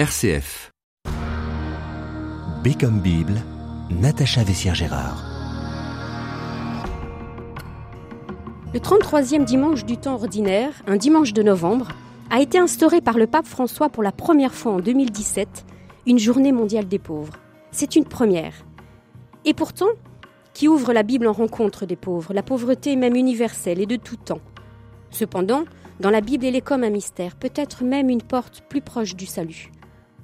RCF. B comme Bible, Natacha Vessière-Gérard. Le 33e dimanche du temps ordinaire, un dimanche de novembre, a été instauré par le pape François pour la première fois en 2017 une journée mondiale des pauvres. C'est une première. Et pourtant, qui ouvre la Bible en rencontre des pauvres, la pauvreté même universelle et de tout temps? Cependant, dans la Bible, elle est comme un mystère, peut-être même une porte plus proche du salut.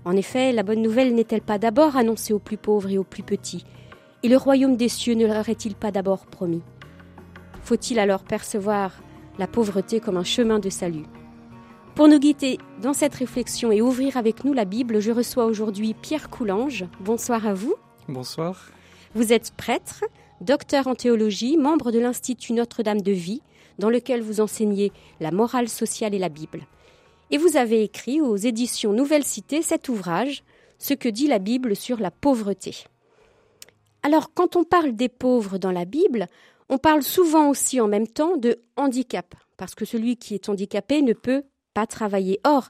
En effet, la bonne nouvelle n'est-elle pas d'abord annoncée aux plus pauvres et aux plus petits Et le royaume des cieux ne leur est-il pas d'abord promis Faut-il alors percevoir la pauvreté comme un chemin de salut Pour nous guider dans cette réflexion et ouvrir avec nous la Bible, je reçois aujourd'hui Pierre Coulange. Bonsoir à vous. Bonsoir. Vous êtes prêtre, docteur en théologie, membre de l'Institut Notre-Dame de Vie, dans lequel vous enseignez la morale sociale et la Bible. Et vous avez écrit aux éditions Nouvelle Cité cet ouvrage, Ce que dit la Bible sur la pauvreté. Alors, quand on parle des pauvres dans la Bible, on parle souvent aussi en même temps de handicap, parce que celui qui est handicapé ne peut pas travailler. Or,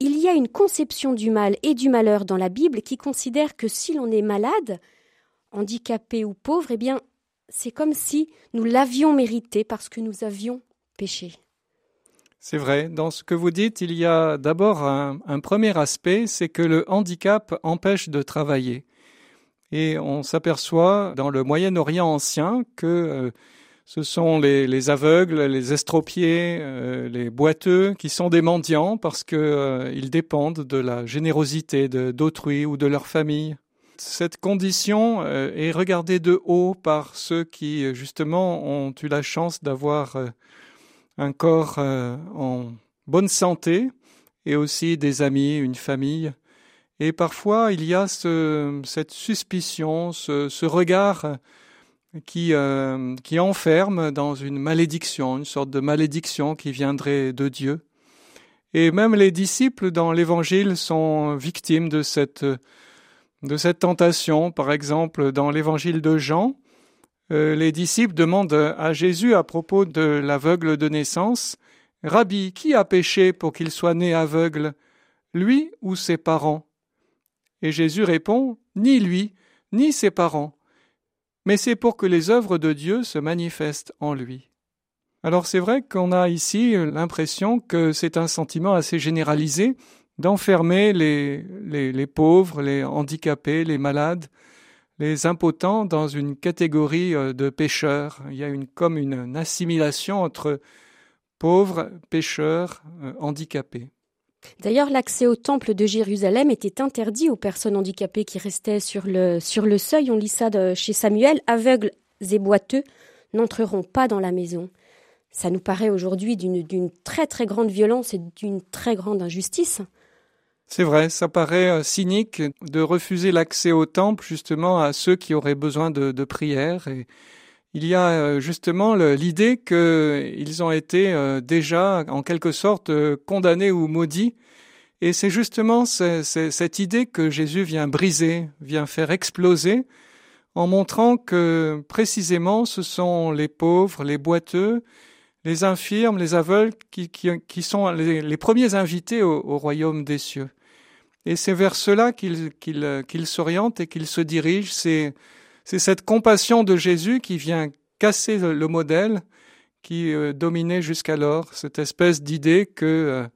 il y a une conception du mal et du malheur dans la Bible qui considère que si l'on est malade, handicapé ou pauvre, eh bien, c'est comme si nous l'avions mérité parce que nous avions péché. C'est vrai, dans ce que vous dites, il y a d'abord un, premier aspect, c'est que le handicap empêche de travailler. Et on s'aperçoit dans le Moyen-Orient ancien que euh, ce sont les, les, aveugles, les estropiés, euh, les boiteux qui sont des mendiants parce qu'ils euh, dépendent de la générosité d'autrui ou de leur famille cette condition est regardée de haut par ceux qui, justement, ont eu la chance d'avoir un corps euh, en bonne santé et aussi des amis, une famille. Et parfois, il y a ce, cette suspicion, ce, regard qui, euh, qui enferme dans une malédiction, une sorte de malédiction qui viendrait de Dieu. Et même les disciples dans l'Évangile sont victimes de cette de cette tentation. Par exemple, dans l'évangile de Jean, les disciples demandent à Jésus à propos de l'aveugle de naissance, Rabbi, qui a péché pour qu'il soit né aveugle, lui ou ses parents? Et Jésus répond, Ni lui, ni ses parents, mais c'est pour que les œuvres de Dieu se manifestent en lui. Alors c'est vrai qu'on a ici l'impression que c'est un sentiment assez généralisé, d'enfermer les, les, les, pauvres, les handicapés, les malades, les impotents dans une catégorie euh, de pécheurs. Il y a une, comme une, assimilation entre pauvres, pécheurs, euh, handicapés. D'ailleurs, l'accès au temple de Jérusalem était interdit aux personnes handicapées qui restaient sur le, sur le seuil. On lit ça chez Samuel. Aveugles et boiteux n'entreront pas dans la maison. Ça nous paraît aujourd'hui d'une très très grande violence et d'une très grande injustice. C'est vrai, ça paraît euh, cynique de refuser l'accès au temple justement à ceux qui auraient besoin de, prière. Et il y a euh, justement l'idée qu'ils ont été euh, déjà en quelque sorte condamnés ou maudits. Et c'est justement cette idée que Jésus vient briser, vient faire exploser, en montrant que précisément ce sont les pauvres, les boiteux, les infirmes, les aveugles qui, sont les, premiers invités au royaume des cieux. Et c'est vers cela qu'il qu'il s'oriente et qu'il se dirige. C'est cette compassion de Jésus qui vient casser le, le modèle qui euh, dominait jusqu'alors, cette espèce d'idée que euh,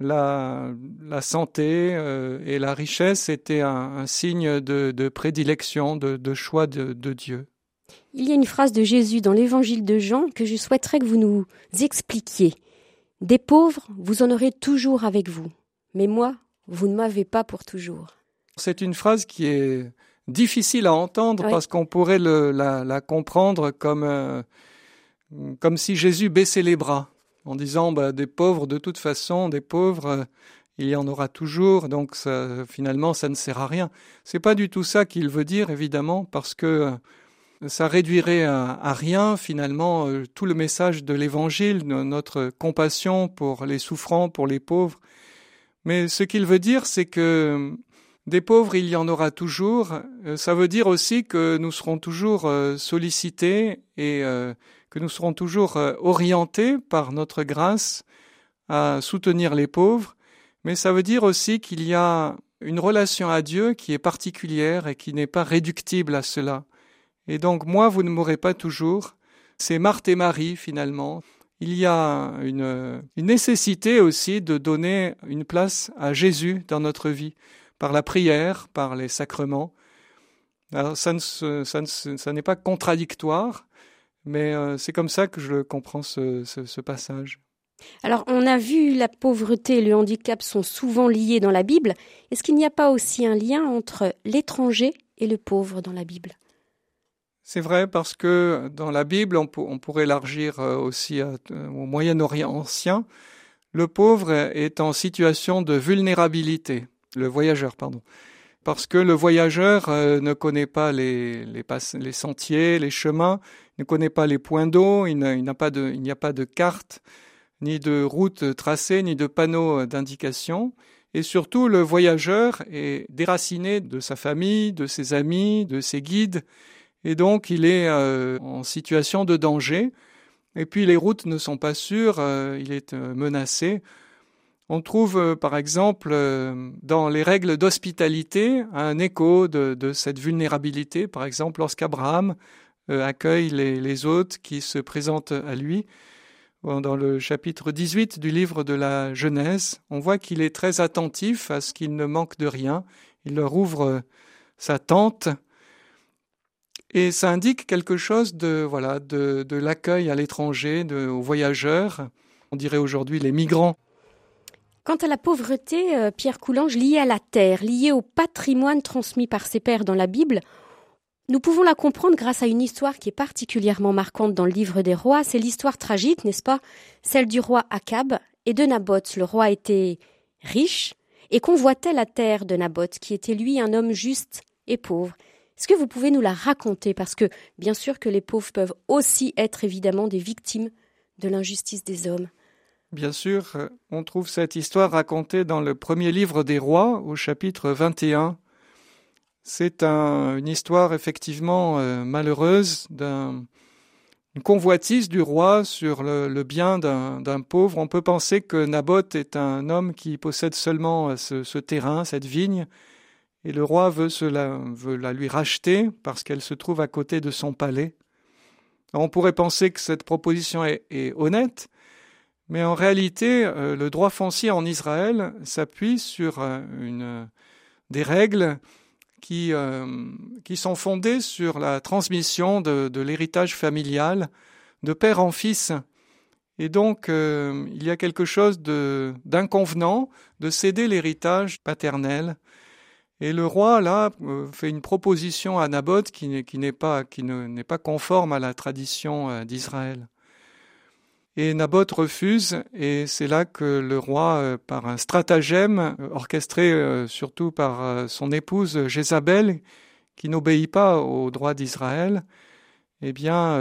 la, santé euh, et la richesse étaient un, signe de, prédilection, de, choix de Dieu. Il y a une phrase de Jésus dans l'évangile de Jean que je souhaiterais que vous nous expliquiez. Des pauvres, vous en aurez toujours avec vous, mais moi, vous ne m'avez pas pour toujours. C'est une phrase qui est difficile à entendre oui. parce qu'on pourrait le, la, la, comprendre comme, euh, comme si Jésus baissait les bras en disant bah, des pauvres, de toute façon, des pauvres, euh, il y en aura toujours, donc ça, finalement, ça ne sert à rien. C'est pas du tout ça qu'il veut dire, évidemment, parce que euh, ça réduirait à, à rien, finalement, euh, tout le message de l'Évangile, notre compassion pour les souffrants, pour les pauvres. Mais ce qu'il veut dire, c'est que des pauvres, il y en aura toujours. Euh, ça veut dire aussi que nous serons toujours euh, sollicités et euh, que nous serons toujours orientés par notre grâce à soutenir les pauvres, mais ça veut dire aussi qu'il y a une relation à Dieu qui est particulière et qui n'est pas réductible à cela. Et donc moi, vous ne m'aurez pas toujours. C'est Marthe et Marie finalement. Il y a une, nécessité aussi de donner une place à Jésus dans notre vie, par la prière, par les sacrements. Alors ça, ne, ça, ça n'est pas contradictoire, mais euh, c'est comme ça que je comprends ce passage. Alors, on a vu la pauvreté et le handicap sont souvent liés dans la Bible. Est-ce qu'il n'y a pas aussi un lien entre l'étranger et le pauvre dans la Bible? C'est vrai, parce que dans la Bible, on, pourrait élargir euh, aussi euh, au Moyen-Orient ancien. Le pauvre est en situation de vulnérabilité, le voyageur, pardon. Parce que le voyageur euh, ne connaît pas les, sentiers, les chemins, ne connaît pas les points d'eau, il n'y a, pas de carte ni de route tracée, ni de panneaux d'indication. Et surtout, le voyageur est déraciné de sa famille, de ses amis, de ses guides, et donc il est euh, en situation de danger. Et puis les routes ne sont pas sûres, euh, il est euh, menacé. On trouve par exemple dans les règles d'hospitalité un écho de, cette vulnérabilité, par exemple lorsqu'Abraham accueille les, les hôtes qui se présentent à lui dans le chapitre 18 du livre de la Genèse, on voit qu'il est très attentif à ce qu'il ne manque de rien. Il leur ouvre sa tente et ça indique quelque chose de voilà de, de l'accueil à l'étranger, aux voyageurs. On dirait aujourd'hui les migrants. Quant à la pauvreté, euh, Pierre Coulange, liée à la terre, liée au patrimoine transmis par ses pères dans la Bible, nous pouvons la comprendre grâce à une histoire qui est particulièrement marquante dans le livre des rois. C'est l'histoire tragique, n'est-ce pas Celle du roi Akab et de Naboth. Le roi était riche et convoitait la terre de Naboth, qui était lui un homme juste et pauvre. Est-ce que vous pouvez nous la raconter? Parce que bien sûr que les pauvres peuvent aussi être évidemment des victimes de l'injustice des hommes. Bien sûr, on trouve cette histoire racontée dans le premier livre des rois au chapitre 21 c'est un, une histoire effectivement euh, malheureuse d'une convoitise du roi sur le, bien d'un pauvre. On peut penser que Naboth est un homme qui possède seulement euh, ce terrain, cette vigne, et le roi veut, la, lui racheter parce qu'elle se trouve à côté de son palais. on pourrait penser que cette proposition est, honnête, mais en réalité, euh, le droit foncier en Israël s'appuie sur euh, des règles qui, euh, qui sont fondées sur la transmission de, l'héritage familial de père en fils. Et donc, il y a quelque chose d'inconvenant de, céder l'héritage paternel. Et le roi, là, euh, fait une proposition à Naboth qui n'est pas, conforme à la tradition euh, d'Israël. Et Naboth refuse, et c'est là que le roi, euh, par un stratagème orchestré surtout par son épouse Jézabel, qui n'obéit pas au droit d'Israël, eh bien,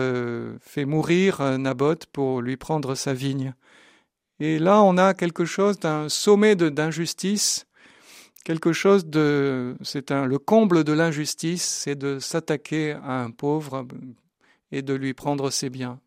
fait mourir Naboth pour lui prendre sa vigne. Et là, on a quelque chose d'un sommet d'injustice, quelque chose de, c'est un, le comble de l'injustice, c'est de s'attaquer à un pauvre et de lui prendre ses biens.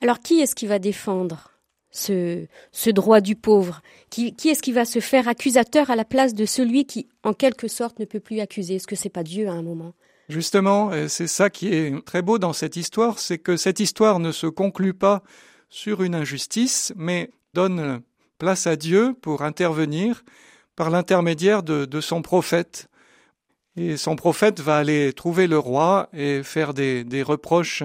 Alors qui est-ce qui va défendre ce, ce droit du pauvre? Qui, qui est-ce qui va se faire accusateur à la place de celui qui, en quelque sorte, ne peut plus accuser? Est-ce que c'est pas Dieu à un moment? Justement, c'est ça qui est très beau dans cette histoire, c'est que cette histoire ne se conclut pas sur une injustice, mais donne place à Dieu pour intervenir par l'intermédiaire de, son prophète. Et son prophète va aller trouver le roi et faire des, reproches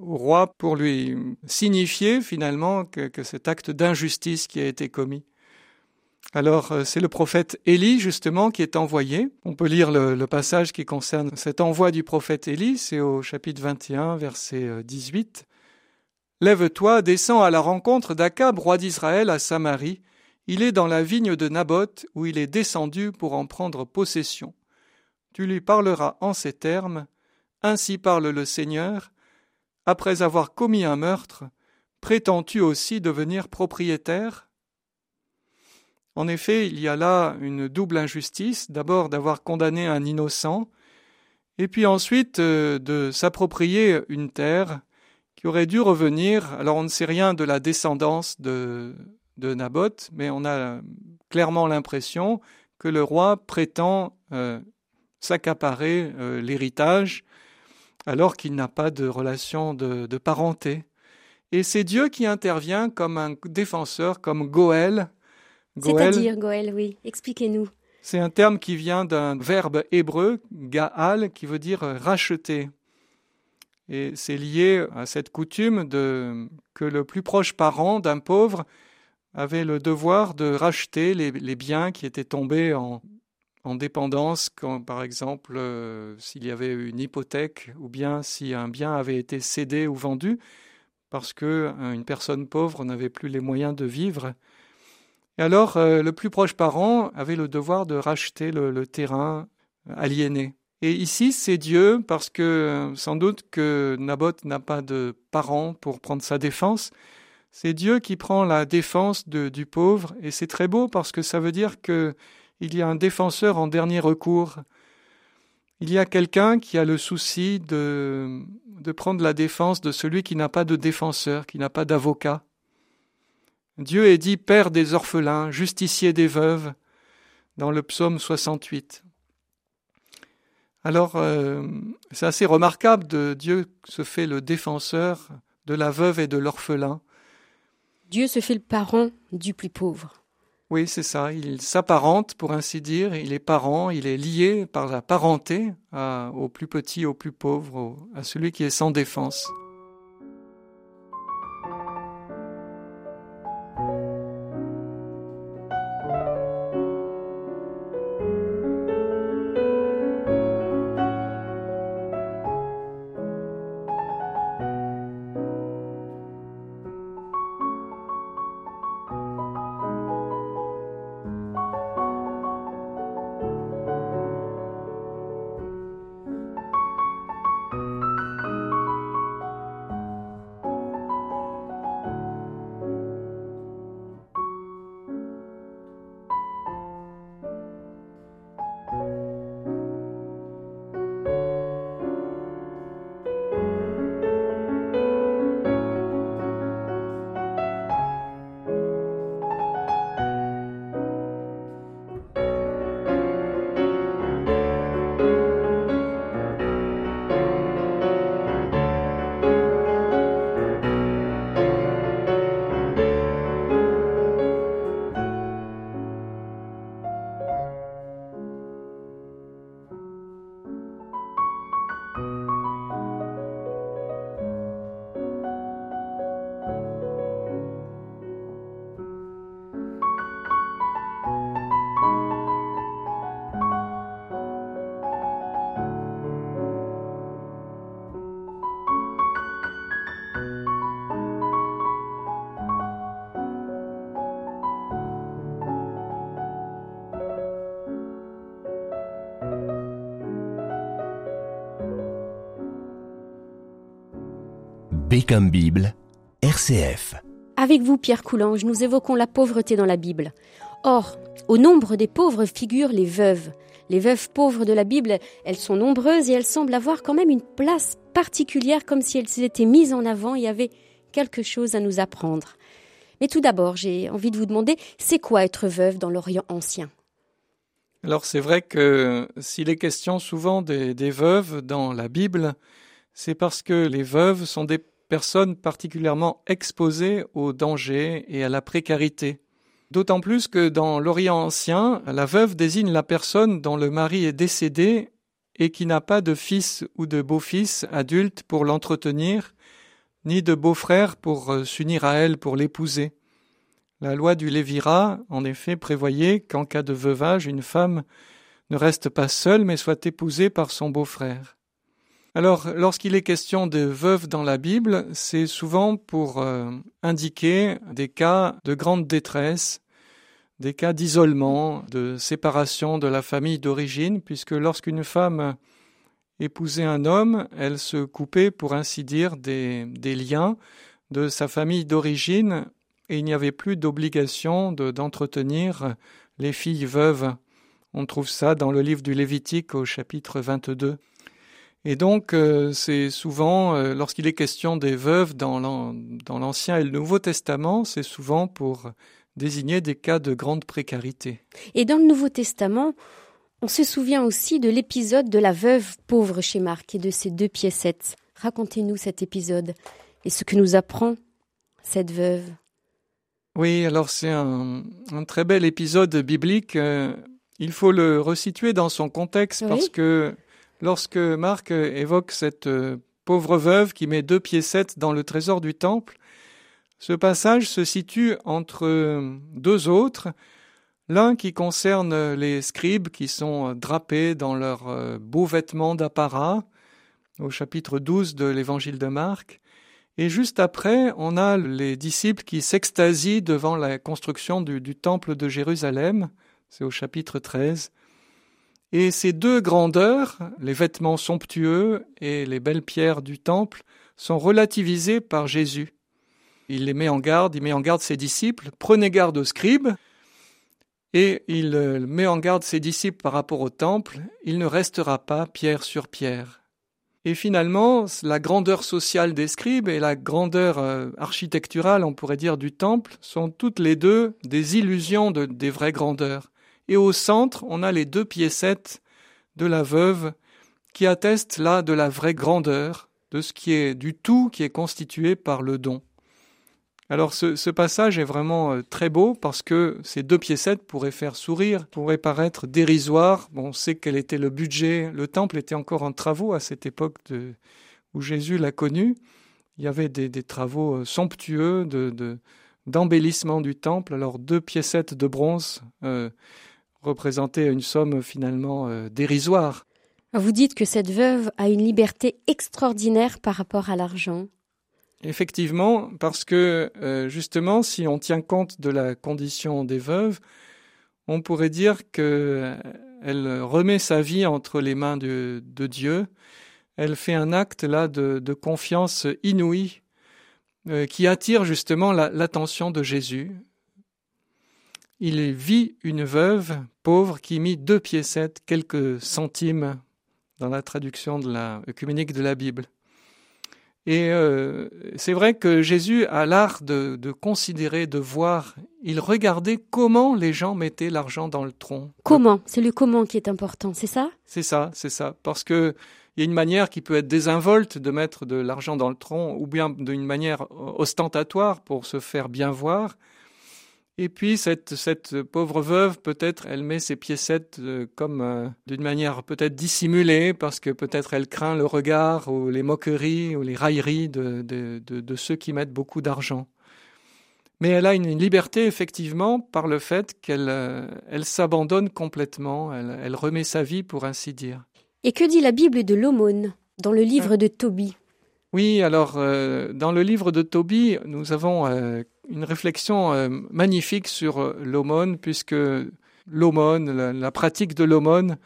au roi pour lui signifier finalement que, que cet acte d'injustice qui a été commis. Alors euh, c'est le prophète Élie justement qui est envoyé. On peut lire le, le, passage qui concerne cet envoi du prophète Élie, c'est au chapitre 21, verset 18. Euh, Lève-toi, descends à la rencontre d'Akab, roi d'Israël, à Samarie. Il est dans la vigne de Naboth, où il est descendu pour en prendre possession. Tu lui parleras en ces termes, Ainsi parle le Seigneur, après avoir commis un meurtre, prétends-tu aussi devenir propriétaire? En effet, il y a là une double injustice, d'abord d'avoir condamné un innocent, et puis ensuite euh, de s'approprier une terre qui aurait dû revenir, alors on ne sait rien de la descendance de, de Naboth, mais on a clairement l'impression que le roi prétend euh, s'accaparer euh, l'héritage alors qu'il n'a pas de relation de, de, parenté. Et c'est Dieu qui intervient comme un défenseur, comme Goël. C'est-à-dire Goël, oui. Expliquez-nous. C'est un terme qui vient d'un verbe hébreu, gaal, qui veut dire racheter. Et c'est lié à cette coutume de, que le plus proche parent d'un pauvre avait le devoir de racheter les, biens qui étaient tombés en, en dépendance, quand, par exemple euh, s'il y avait une hypothèque ou bien si un bien avait été cédé ou vendu parce que euh, une personne pauvre n'avait plus les moyens de vivre. Et alors euh, le plus proche parent avait le devoir de racheter le, le terrain aliéné. Et ici, c'est Dieu, parce que sans doute que Naboth n'a pas de parents pour prendre sa défense. C'est Dieu qui prend la défense du pauvre, et c'est très beau parce que ça veut dire que il y a un défenseur en dernier recours. Il y a quelqu'un qui a le souci de, de prendre la défense de celui qui n'a pas de défenseur, qui n'a pas d'avocat. Dieu est dit Père des orphelins, justicier des veuves, dans le psaume 68. Alors, euh, c'est assez remarquable de Dieu se fait le défenseur de la veuve et de l'orphelin. Dieu se fait le parent du plus pauvre. Oui, c'est ça. Il s'apparente, pour ainsi dire. Il est parent, il est lié par la parenté à, au plus petit, au plus pauvre, à celui qui est sans défense. Comme Bible, RCF. Avec vous, Pierre Coulange, nous évoquons la pauvreté dans la Bible. Or, au nombre des pauvres figurent les veuves. Les veuves pauvres de la Bible, elles sont nombreuses et elles semblent avoir quand même une place particulière, comme si elles étaient mises en avant et avaient quelque chose à nous apprendre. Mais tout d'abord, j'ai envie de vous demander, c'est quoi être veuve dans l'Orient ancien? Alors c'est vrai que s'il est question souvent des, des veuves dans la Bible, c'est parce que les veuves sont des personnes particulièrement exposées au danger et à la précarité. D'autant plus que dans l'Orient ancien, la veuve désigne la personne dont le mari est décédé et qui n'a pas de fils ou de beau-fils adulte pour l'entretenir, ni de beau-frère pour euh, s'unir à elle pour l'épouser. La loi du Lévira, en effet, prévoyait qu'en cas de veuvage, une femme ne reste pas seule, mais soit épousée par son beau-frère. Alors, lorsqu'il est question de veuves dans la Bible, c'est souvent pour euh, indiquer des cas de grande détresse, des cas d'isolement, de séparation de la famille d'origine, puisque lorsqu'une femme épousait un homme, elle se coupait, pour ainsi dire, des, liens de sa famille d'origine, et il n'y avait plus d'obligation d'entretenir les filles veuves. On trouve ça dans le livre du Lévitique au chapitre 22. Et donc, euh, c'est souvent, euh, lorsqu'il est question des veuves dans l'Ancien et le Nouveau Testament, c'est souvent pour désigner des cas de grande précarité. Et dans le Nouveau Testament, on se souvient aussi de l'épisode de la veuve pauvre chez Marc et de ses deux piécettes. Racontez-nous cet épisode et ce que nous apprend cette veuve. Oui, alors c'est un, très bel épisode biblique. Euh, il faut le resituer dans son contexte parce que lorsque Marc évoque cette euh, pauvre veuve qui met deux piécettes dans le trésor du temple, ce passage se situe entre euh, deux autres, l'un qui concerne les scribes qui sont drapés dans leurs beaux vêtements d'apparat, au chapitre 12 de l'évangile de Marc, et juste après, on a les disciples qui s'extasient devant la construction du, temple de Jérusalem, c'est au chapitre 13. Et ces deux grandeurs, les vêtements somptueux et les belles pierres du temple, sont relativisés par Jésus. Il les met en garde, il met en garde ses disciples, prenez garde aux scribes, et il euh, met en garde ses disciples par rapport au temple, il ne restera pas pierre sur pierre. Et finalement, la grandeur sociale des scribes et la grandeur euh, architecturale, on pourrait dire, du temple sont toutes les deux des illusions de, des vraies grandeurs. Et au centre, on a les deux piécettes de la veuve qui attestent là de la vraie grandeur, de ce qui est du tout qui est constitué par le don. Alors ce, passage est vraiment euh, très beau parce que ces deux piécettes pourraient faire sourire, pourraient paraître dérisoires. On sait quel était le budget. Le temple était encore en travaux à cette époque où Jésus l'a connu. Il y avait des, travaux euh, somptueux de, d'embellissement du temple. Alors deux piécettes de bronze euh, représentaient une somme finalement dérisoire. Vous dites que cette veuve a une liberté extraordinaire par rapport à l'argent. Effectivement, parce que euh, justement, si on tient compte de la condition des veuves, on pourrait dire qu'elle remet sa vie entre les mains de, Dieu. Elle fait un acte là de, confiance inouïe euh, qui attire justement l'attention de Jésus. Il vit une veuve pauvre qui mit deux piécettes, quelques centimes dans la traduction de la œcuménique de la Bible. Et euh, c'est vrai que Jésus a l'art de, considérer, de voir. Il regardait comment les gens mettaient l'argent dans le tronc. Comment? C'est le comment qui est important, c'est ça? C'est ça, c'est ça. Parce que il y a une manière qui peut être désinvolte de mettre de l'argent dans le tronc, ou bien d'une manière ostentatoire pour se faire bien voir. Et puis cette, cette pauvre veuve, peut-être, elle met ses piécettes euh, comme euh, d'une manière peut-être dissimulée, parce que peut-être elle craint le regard ou les moqueries ou les railleries de, de, de, ceux qui mettent beaucoup d'argent. Mais elle a une, liberté effectivement par le fait qu'elle euh, elle s'abandonne complètement, elle, elle, remet sa vie pour ainsi dire. Et que dit la Bible de l'aumône dans le livre de Tobie? Oui, alors dans le livre de Tobie, nous avons une réflexion euh, magnifique sur euh, l'aumône, puisque l'aumône, la, pratique de l'aumône,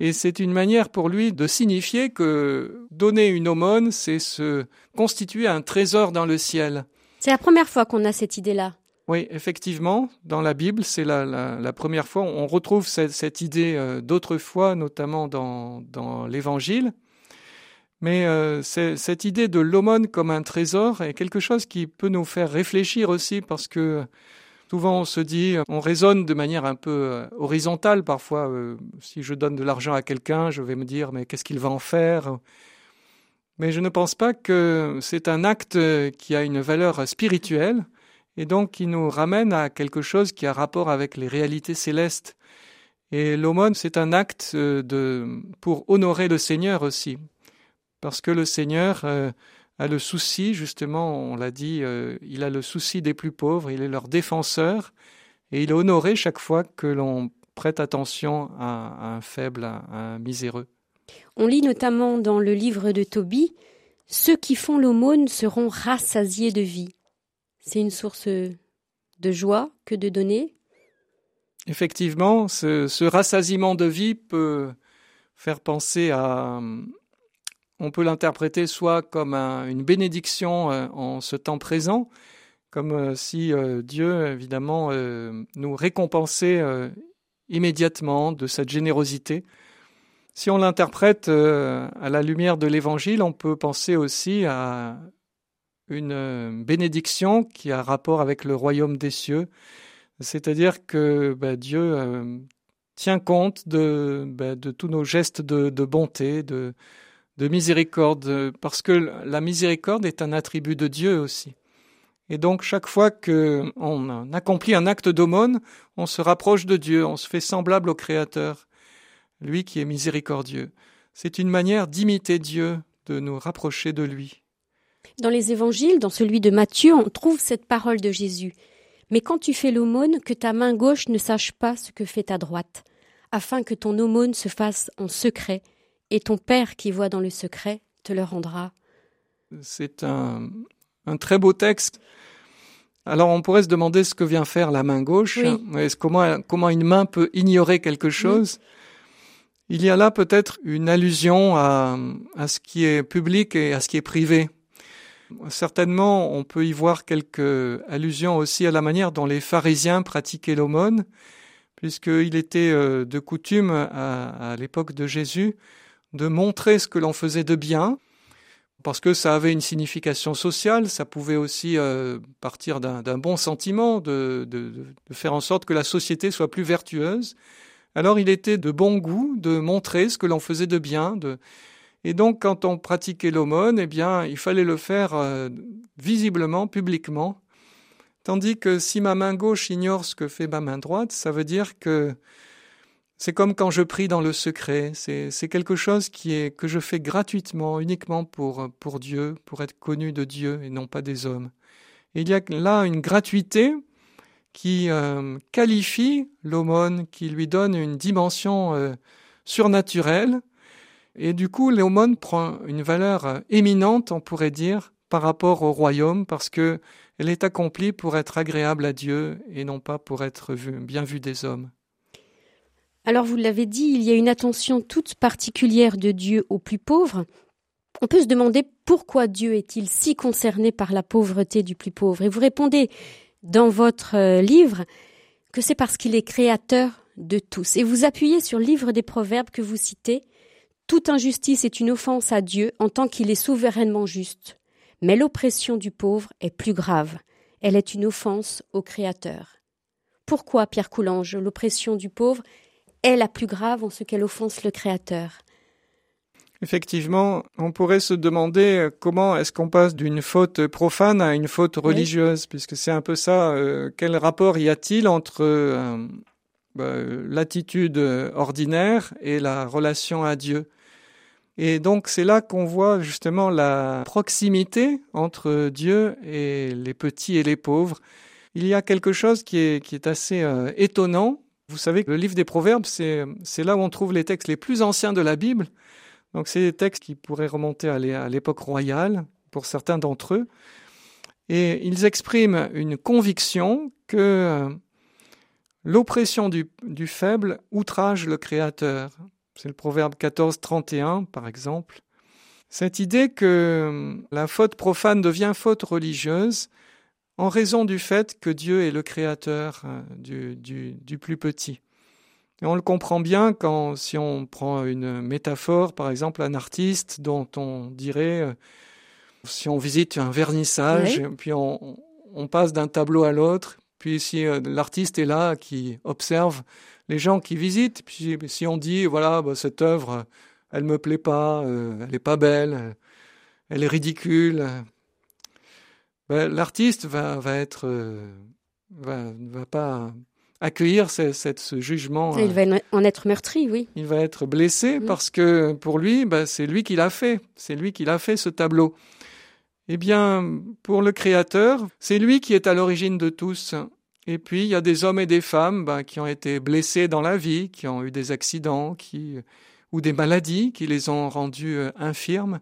et c'est une manière pour lui de signifier que donner une aumône, c'est se constituer un trésor dans le ciel. C'est la première fois qu'on a cette idée-là. Oui, effectivement, dans la Bible, c'est la, la, première fois. On retrouve cette, cette idée euh, d'autres fois, notamment dans, dans l'Évangile. Mais euh, cette idée de l'aumône comme un trésor est quelque chose qui peut nous faire réfléchir aussi parce que souvent on se dit, on raisonne de manière un peu euh, horizontale parfois. Euh, si je donne de l'argent à quelqu'un, je vais me dire mais qu'est-ce qu'il va en faire? Mais je ne pense pas que c'est un acte qui a une valeur spirituelle et donc qui nous ramène à quelque chose qui a rapport avec les réalités célestes. Et l'aumône, c'est un acte pour honorer le Seigneur aussi parce que le Seigneur euh, a le souci, justement, on l'a dit, euh, il a le souci des plus pauvres, il est leur défenseur, et il est honoré chaque fois que l'on prête attention à, un faible, à, un miséreux. On lit notamment dans le livre de Tobie Ceux qui font l'aumône seront rassasiés de vie. C'est une source de joie que de donner Effectivement, ce, ce rassasiement de vie peut faire penser à, on peut l'interpréter soit comme une bénédiction euh, en ce temps présent, comme euh, si euh, Dieu, évidemment, nous récompensait immédiatement de cette générosité. Si on l'interprète à la lumière de l'Évangile, on peut penser aussi à une bénédiction qui a rapport avec le royaume des cieux, C'est-à-dire que bah, Dieu tient compte de, bah, de tous nos gestes de, de bonté, de, de miséricorde, parce que la miséricorde est un attribut de Dieu aussi. Et donc chaque fois qu'on accomplit un acte d'aumône, on se rapproche de Dieu, on se fait semblable au Créateur, lui qui est miséricordieux. C'est une manière d'imiter Dieu, de nous rapprocher de lui. Dans les évangiles, dans celui de Matthieu, on trouve cette parole de Jésus. Mais quand tu fais l'aumône, que ta main gauche ne sache pas ce que fait ta droite, afin que ton aumône se fasse en secret, et ton Père qui voit dans le secret te le rendra. C'est un, très beau texte. Alors on pourrait se demander ce que vient faire la main gauche. Comment, comment une main peut ignorer quelque chose? Il y a là peut-être une allusion à, à ce qui est public et à ce qui est privé. Certainement, on peut y voir quelques allusions aussi à la manière dont les pharisiens pratiquaient l'aumône, puisqu'il était euh, de coutume à, l'époque de Jésus de montrer ce que l'on faisait de bien, parce que ça avait une signification sociale, ça pouvait aussi euh, partir d'un bon sentiment, de, faire en sorte que la société soit plus vertueuse. Alors il était de bon goût de montrer ce que l'on faisait de bien, de, et donc, quand on pratiquait l'aumône, eh bien, il fallait le faire euh, visiblement, publiquement. Tandis que si ma main gauche ignore ce que fait ma main droite, ça veut dire que c'est comme quand je prie dans le secret. C'est quelque chose qui est, que je fais gratuitement, uniquement pour, pour Dieu, pour être connu de Dieu et non pas des hommes. il y a là une gratuité qui euh, qualifie l'aumône, qui lui donne une dimension euh, surnaturelle et du coup, l'aumône prend une valeur euh, éminente, on pourrait dire, par rapport au royaume, parce que elle est accomplie pour être agréable à Dieu et non pas pour être bien vue des hommes. Alors vous l'avez dit, il y a une attention toute particulière de Dieu aux plus pauvres. On peut se demander pourquoi Dieu est-il si concerné par la pauvreté du plus pauvre. Et vous répondez dans votre euh, livre que c'est parce qu'il est créateur de tous. Et vous appuyez sur le livre des Proverbes que vous citez, toute injustice est une offense à Dieu en tant qu'il est souverainement juste. Mais l'oppression du pauvre est plus grave. Elle est une offense au Créateur. Pourquoi, Pierre Coulange, l'oppression du pauvre est la plus grave en ce qu'elle offense le Créateur Effectivement, on pourrait se demander comment est-ce qu'on passe d'une faute profane à une faute religieuse, puisque c'est un peu ça. Euh, quel rapport y a-t-il entre euh, bah, l'attitude ordinaire et la relation à Dieu? Et donc c'est là qu'on voit justement la proximité entre Dieu et les petits et les pauvres. Il y a quelque chose qui est, qui est assez euh, étonnant. Vous savez que le livre des Proverbes, c'est, là où on trouve les textes les plus anciens de la Bible. Donc c'est des textes qui pourraient remonter à l'époque royale pour certains d'entre eux. Et ils expriment une conviction que euh, l'oppression du, faible outrage le Créateur. C'est le proverbe 14, 31, par exemple. Cette idée que hum, la faute profane devient faute religieuse en raison du fait que Dieu est le créateur euh, du, du, plus petit. Et on le comprend bien quand, si on prend une métaphore, par exemple, un artiste dont on dirait, euh, si on visite un vernissage, puis on, on passe d'un tableau à l'autre, puis si euh, l'artiste est là qui observe les gens qui visitent. Puis si on dit, voilà, bah, cette œuvre, elle me plaît pas, euh, elle est pas belle, elle est ridicule, l'artiste va, va être, euh, va, va pas accueillir ce, ce jugement. Il va en être meurtri, oui. Il va être blessé parce que pour lui, bah, c'est lui qui l'a fait. C'est lui qui l'a fait ce tableau. Eh bien, pour le Créateur, c'est lui qui est à l'origine de tous. Et puis, il y a des hommes et des femmes ben, qui ont été blessés dans la vie, qui ont eu des accidents qui, ou des maladies qui les ont rendus euh, infirmes.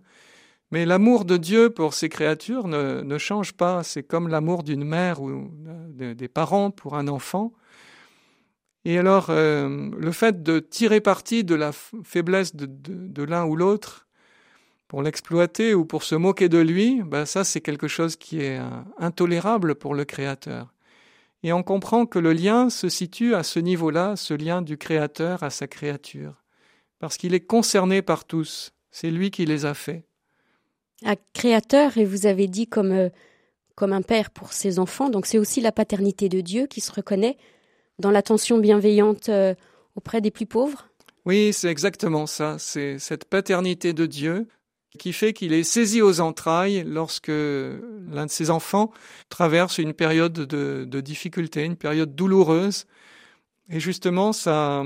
Mais l'amour de Dieu pour ces créatures ne, change pas. C'est comme l'amour d'une mère ou des parents pour un enfant. Et alors, euh, le fait de tirer parti de la faiblesse de, de, l'un ou l'autre pour l'exploiter ou pour se moquer de lui, ben ça c'est quelque chose qui est euh, intolérable pour le Créateur. Et on comprend que le lien se situe à ce niveau-là, ce lien du Créateur à sa créature, parce qu'il est concerné par tous, c'est lui qui les a faits. Un créateur, et vous avez dit comme, euh, comme un père pour ses enfants. Donc c'est aussi la paternité de Dieu qui se reconnaît dans l'attention bienveillante euh, auprès des plus pauvres. Oui, c'est exactement ça. C'est cette paternité de Dieu qui fait qu'il est saisi aux entrailles lorsque l'un de ses enfants traverse une période de, de difficulté, une période douloureuse. Et justement, ça,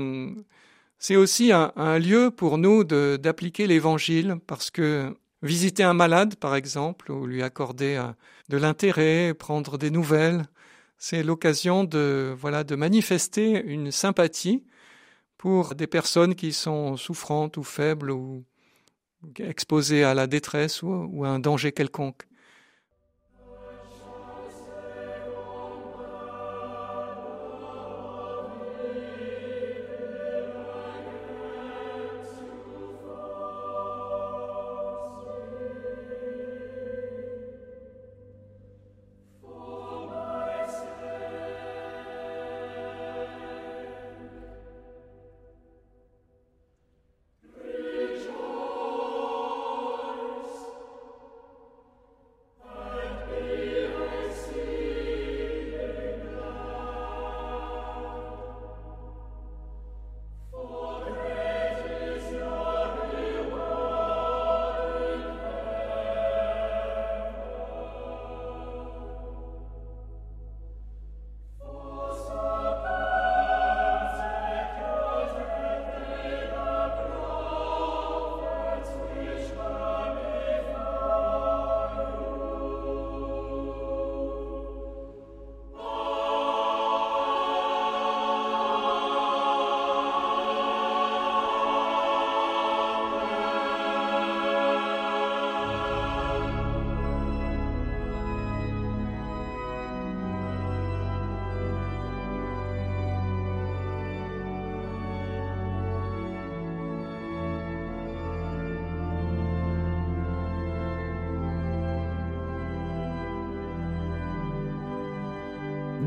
c'est aussi un, un, lieu pour nous d'appliquer l'évangile parce que visiter un malade, par exemple, ou lui accorder euh, de l'intérêt, prendre des nouvelles, c'est l'occasion de, voilà, de manifester une sympathie pour des personnes qui sont souffrantes ou faibles ou exposées à la détresse ou, ou à un danger quelconque.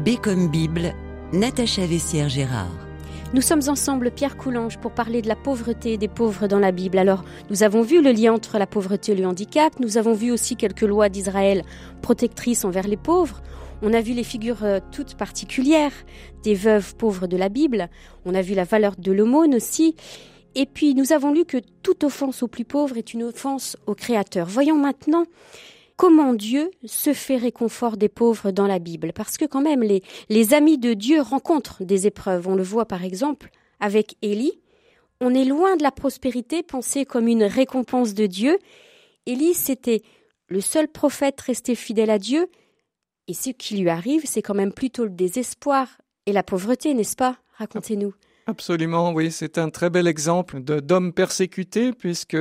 B comme Bible, Natacha Vessière-Gérard. Nous sommes ensemble, Pierre Coulange, pour parler de la pauvreté des pauvres dans la Bible. Alors, nous avons vu le lien entre la pauvreté et le handicap, nous avons vu aussi quelques lois d'Israël protectrices envers les pauvres, on a vu les figures euh, toutes particulières des veuves pauvres de la Bible, on a vu la valeur de l'aumône aussi, et puis nous avons lu que toute offense aux plus pauvres est une offense au Créateur. Voyons maintenant comment Dieu se fait réconfort des pauvres dans la Bible. Parce que quand même, les, amis de Dieu rencontrent des épreuves. On le voit par exemple avec Élie. On est loin de la prospérité pensée comme une récompense de Dieu. Élie, c'était le seul prophète resté fidèle à Dieu. Et ce qui lui arrive, c'est quand même plutôt le désespoir et la pauvreté, n'est-ce pas? Racontez-nous. Absolument, oui, c'est un très bel exemple d'homme persécuté, puisque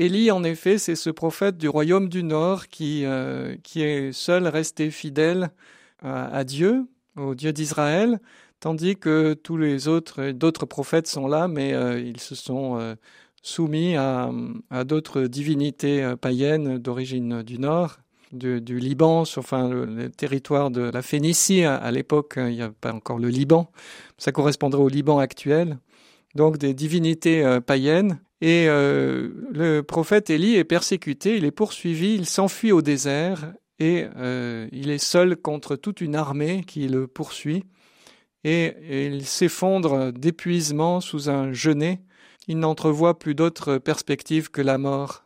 Élie, en effet, c'est ce prophète du royaume du Nord qui, euh, qui est seul resté fidèle à, Dieu, au Dieu d'Israël, tandis que tous les autres, d'autres prophètes sont là, mais euh, ils se sont euh, soumis à, d'autres divinités païennes d'origine du Nord, du, Liban, sur, le, territoire de la Phénicie. À, à l'époque, il n'y a pas encore le Liban. Ça correspondrait au Liban actuel. Donc des divinités païennes et euh, le prophète Élie est persécuté, il est poursuivi, il s'enfuit au désert et euh, il est seul contre toute une armée qui le poursuit et, il s'effondre d'épuisement sous un genet. Il n'entrevoit plus d'autres perspectives que la mort.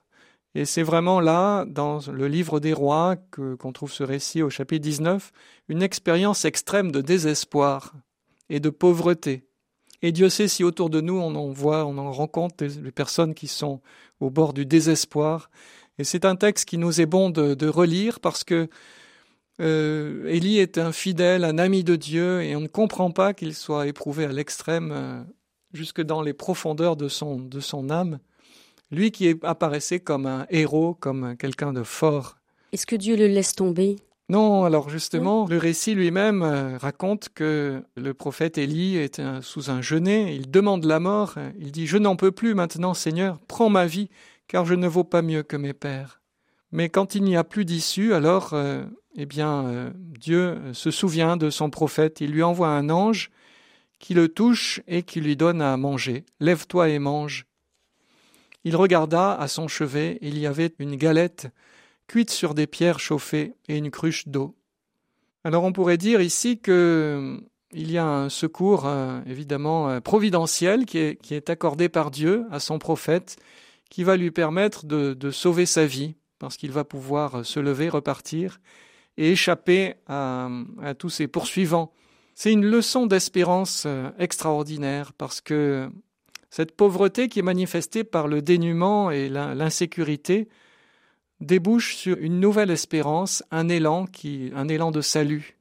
Et c'est vraiment là, dans le livre des rois, qu'on trouve ce récit au chapitre 19, une expérience extrême de désespoir et de pauvreté. Et Dieu sait si autour de nous on en voit, on en rencontre des, personnes qui sont au bord du désespoir. Et c'est un texte qui nous est bon de, de relire parce que euh, Élie est un fidèle, un ami de Dieu, et on ne comprend pas qu'il soit éprouvé à l'extrême, euh, jusque dans les profondeurs de son, de son âme. Lui qui apparaissait comme un héros, comme quelqu'un de fort. Est-ce que Dieu le laisse tomber? Non, alors justement, le récit lui-même euh, raconte que le prophète Élie est un, sous un jeûner, il demande la mort, il dit Je n'en peux plus maintenant, Seigneur, prends ma vie, car je ne vaux pas mieux que mes pères. Mais quand il n'y a plus d'issue, alors, euh, eh bien, euh, Dieu se souvient de son prophète, il lui envoie un ange qui le touche et qui lui donne à manger. Lève-toi et mange. Il regarda à son chevet, il y avait une galette cuite sur des pierres chauffées et une cruche d'eau. Alors on pourrait dire ici que il y a un secours euh, évidemment euh, providentiel qui est, accordé par Dieu à son prophète, qui va lui permettre de, sauver sa vie, parce qu'il va pouvoir se lever, repartir et échapper à, à tous ses poursuivants. C'est une leçon d'espérance euh, extraordinaire, parce que cette pauvreté qui est manifestée par le dénuement et l'insécurité débouche sur une nouvelle espérance, un élan qui, un élan de salut.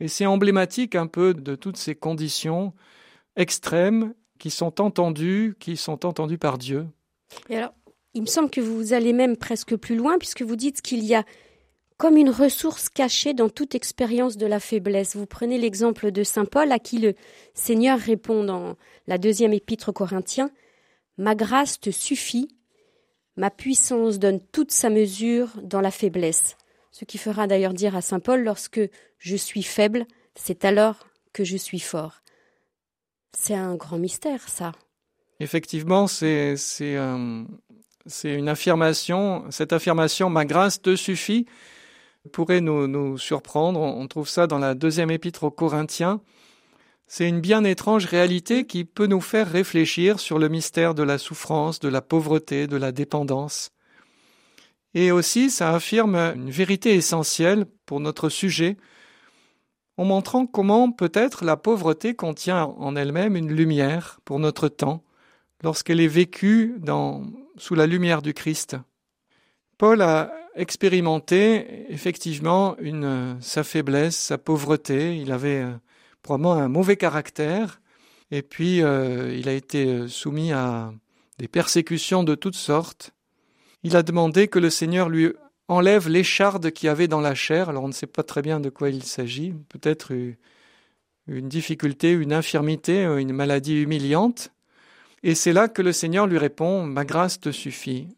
Et c'est emblématique un peu de toutes ces conditions extrêmes qui sont entendues, qui sont entendues par Dieu. Et alors, il me semble que vous allez même presque plus loin puisque vous dites qu'il y a comme une ressource cachée dans toute expérience de la faiblesse. Vous prenez l'exemple de Saint Paul à qui le Seigneur répond dans la deuxième épître aux Corinthiens Ma grâce te suffit, ma puissance donne toute sa mesure dans la faiblesse. Ce qui fera d'ailleurs dire à Saint Paul Lorsque je suis faible, c'est alors que je suis fort. C'est un grand mystère, ça. Effectivement, c'est euh, une affirmation. Cette affirmation, ma grâce te suffit, pourrait nous, nous surprendre. On trouve ça dans la deuxième épître aux Corinthiens. C'est une bien étrange réalité qui peut nous faire réfléchir sur le mystère de la souffrance, de la pauvreté, de la dépendance. Et aussi, ça affirme une vérité essentielle pour notre sujet, en montrant comment peut-être la pauvreté contient en elle-même une lumière pour notre temps, lorsqu'elle est vécue dans, sous la lumière du Christ. Paul a expérimenté effectivement sa faiblesse, sa pauvreté. Il avait euh, probablement un mauvais caractère et puis euh, il a été euh, soumis à des persécutions de toutes sortes. Il a demandé que le Seigneur lui enlève l'écharde qu'il avait dans la chair. Alors on ne sait pas très bien de quoi il s'agit. Peut-être une difficulté, une infirmité, une maladie humiliante. Et c'est là que le Seigneur lui répond Ma grâce te suffit.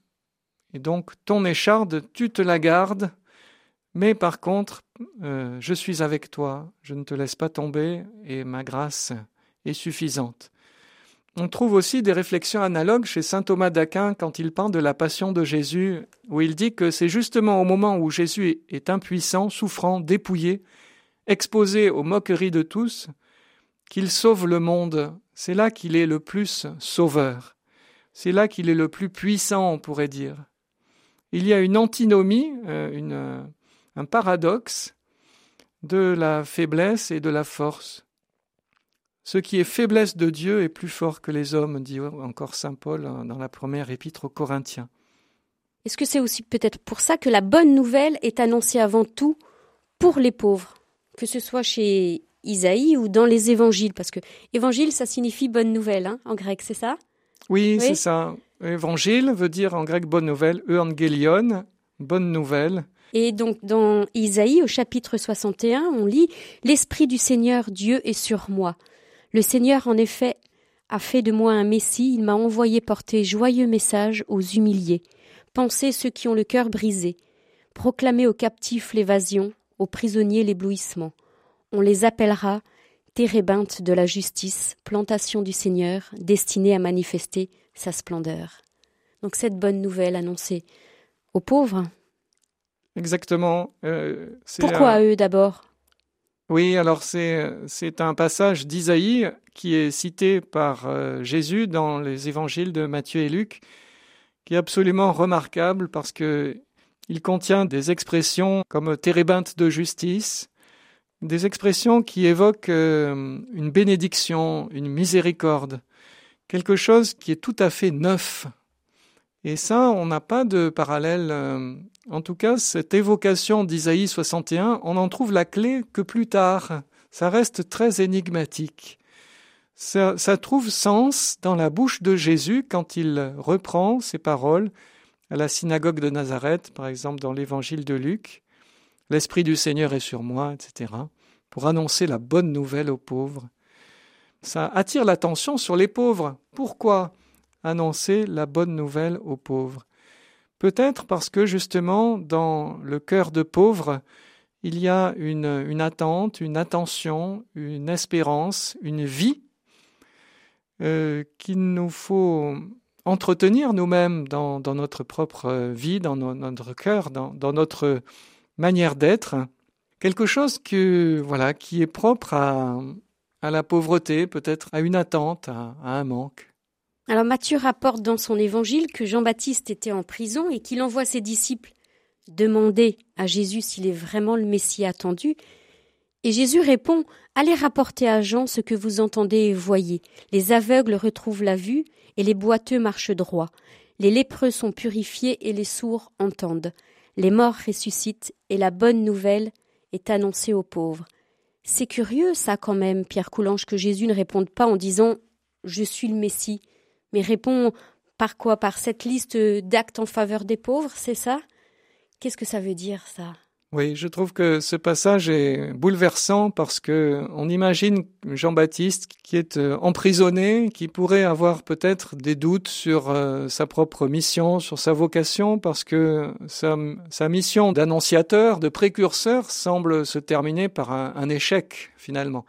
Et donc, ton écharde, tu te la gardes, mais par contre, euh, je suis avec toi, je ne te laisse pas tomber, et ma grâce est suffisante. On trouve aussi des réflexions analogues chez saint Thomas d'Aquin quand il parle de la passion de Jésus, où il dit que c'est justement au moment où Jésus est impuissant, souffrant, dépouillé, exposé aux moqueries de tous, qu'il sauve le monde. C'est là qu'il est le plus sauveur. C'est là qu'il est le plus puissant, on pourrait dire il y a une antinomie, euh, une, un paradoxe de la faiblesse et de la force. Ce qui est faiblesse de Dieu est plus fort que les hommes, dit encore Saint Paul dans la première épître aux Corinthiens. Est-ce que c'est aussi peut-être pour ça que la bonne nouvelle est annoncée avant tout pour les pauvres, que ce soit chez Isaïe ou dans les évangiles? Parce que évangile, ça signifie bonne nouvelle hein, en grec, c'est ça? Oui, c'est ça. Évangile veut dire en grec bonne nouvelle, euangelion, bonne nouvelle. Et donc dans Isaïe au chapitre 61, on lit L'Esprit du Seigneur Dieu est sur moi. Le Seigneur en effet a fait de moi un Messie, il m'a envoyé porter joyeux messages aux humiliés, penser ceux qui ont le cœur brisé, proclamer aux captifs l'évasion, aux prisonniers l'éblouissement. On les appellera térébinthe de la justice, plantation du Seigneur, destinée à manifester sa splendeur. Donc cette bonne nouvelle annoncée aux pauvres. Exactement. Euh, Pourquoi à eux d'abord? Oui, alors c'est, c'est un passage d'Isaïe qui est cité par euh, Jésus dans les évangiles de Matthieu et Luc, qui est absolument remarquable parce que il contient des expressions comme térébinthe de justice, des expressions qui évoquent euh, une bénédiction, une miséricorde, quelque chose qui est tout à fait neuf. Et ça, on n'a pas de parallèle. Euh, en tout cas, cette évocation d'Isaïe 61, on n'en trouve la clé que plus tard. Ça reste très énigmatique. Ça, ça trouve sens dans la bouche de Jésus quand il reprend ces paroles à la synagogue de Nazareth, par exemple dans l'évangile de Luc. L'Esprit du Seigneur est sur moi, etc., pour annoncer la bonne nouvelle aux pauvres. Ça attire l'attention sur les pauvres. Pourquoi? Annoncer la bonne nouvelle aux pauvres Peut-être parce que justement, dans le cœur de pauvres, il y a une, attente, une attention, une espérance, une vie euh, qu'il nous faut entretenir nous-mêmes dans, notre propre vie, dans notre cœur, dans, notre manière d'être, quelque chose que, voilà, qui est propre à, la pauvreté, peut-être à une attente, à un manque. Alors Matthieu rapporte dans son évangile que Jean-Baptiste était en prison et qu'il envoie ses disciples demander à Jésus s'il est vraiment le Messie attendu. Et Jésus répond Allez rapporter à Jean ce que vous entendez et voyez. Les aveugles retrouvent la vue et les boiteux marchent droit. Les lépreux sont purifiés et les sourds entendent. Les morts ressuscitent et la bonne nouvelle est annoncée aux pauvres. C'est curieux, ça, quand même, Pierre Coulange, que Jésus ne réponde pas en disant Je suis le Messie, mais répond par quoi? Par cette liste d'actes en faveur des pauvres, c'est ça? Qu'est-ce que ça veut dire, ça? Oui, je trouve que ce passage est bouleversant parce que on imagine Jean-Baptiste qui est euh, emprisonné, qui pourrait avoir peut-être des doutes sur euh, sa propre mission, sur sa vocation, parce que sa, mission d'annonciateur, de précurseur, semble se terminer par un échec finalement.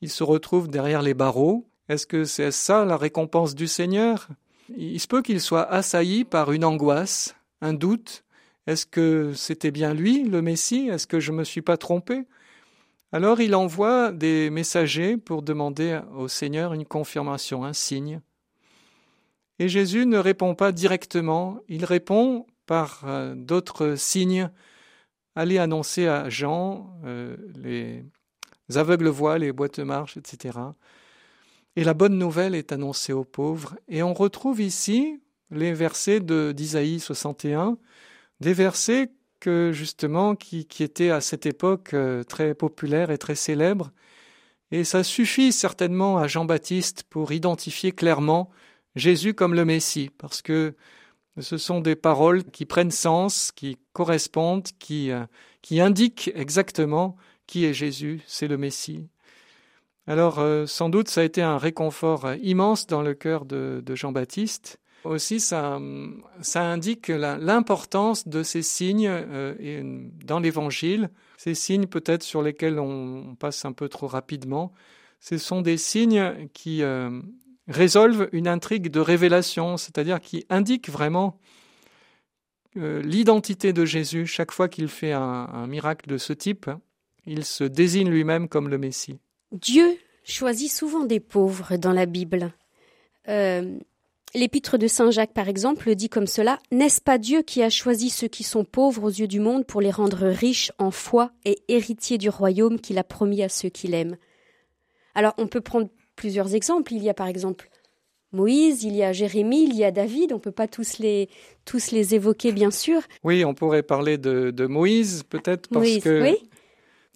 Il se retrouve derrière les barreaux. Est-ce que c'est ça la récompense du Seigneur? Il se peut qu'il soit assailli par une angoisse, un doute, est-ce que c'était bien lui, le Messie? Est-ce que je ne me suis pas trompé? Alors il envoie des messagers pour demander au Seigneur une confirmation, un signe. Et Jésus ne répond pas directement, il répond par euh, d'autres signes. Allez annoncer à Jean, euh, les aveugles voient, les boîtes marches, etc. Et la bonne nouvelle est annoncée aux pauvres. Et on retrouve ici les versets d'Isaïe 61 des versets que justement qui, qui étaient à cette époque euh, très populaires et très célèbres. Et ça suffit certainement à Jean-Baptiste pour identifier clairement Jésus comme le Messie, parce que ce sont des paroles qui prennent sens, qui correspondent, qui, euh, qui indiquent exactement qui est Jésus, c'est le Messie. Alors euh, sans doute ça a été un réconfort immense dans le cœur de Jean-Baptiste, aussi, ça, indique l'importance de ces signes euh, dans l'Évangile. Ces signes, peut-être sur lesquels on, passe un peu trop rapidement, ce sont des signes qui euh, résolvent une intrigue de révélation, c'est-à-dire qui indiquent vraiment euh, l'identité de Jésus. Chaque fois qu'il fait un miracle de ce type, il se désigne lui-même comme le Messie. Dieu choisit souvent des pauvres dans la Bible. Euh, L'épître de Saint Jacques, par exemple, le dit comme cela N'est-ce pas Dieu qui a choisi ceux qui sont pauvres aux yeux du monde pour les rendre riches en foi et héritiers du royaume qu'il a promis à ceux qui l'aiment? Alors, on peut prendre plusieurs exemples. Il y a par exemple Moïse, il y a Jérémie, il y a David. On ne peut pas tous les, tous les évoquer, bien sûr. Oui, on pourrait parler de, Moïse, peut-être, parce que. Oui.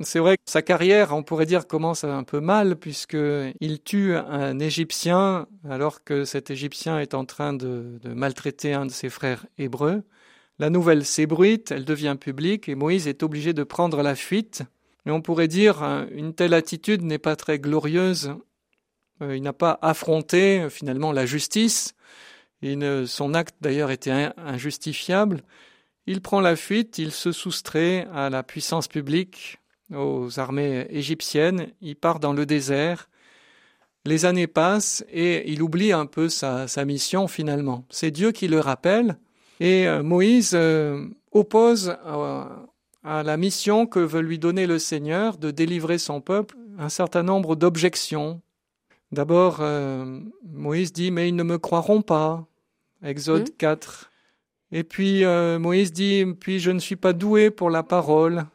C'est vrai que sa carrière, on pourrait dire, commence un peu mal puisqu'il tue un Égyptien alors que cet Égyptien est en train de, maltraiter un de ses frères hébreux. La nouvelle s'ébruite, elle devient publique et Moïse est obligé de prendre la fuite. Et on pourrait dire hein, une telle attitude n'est pas très glorieuse. Euh, il n'a pas affronté finalement la justice. son acte d'ailleurs était injustifiable. Il prend la fuite, il se soustrait à la puissance publique aux armées égyptiennes, il part dans le désert, les années passent et il oublie un peu sa, mission finalement. C'est Dieu qui le rappelle et euh, Moïse euh, oppose à, la mission que veut lui donner le Seigneur de délivrer son peuple un certain nombre d'objections. D'abord, euh, Moïse dit Mais ils ne me croiront pas. Exode 4. Mmh. Et puis Moïse dit Puis je ne suis pas doué pour la parole.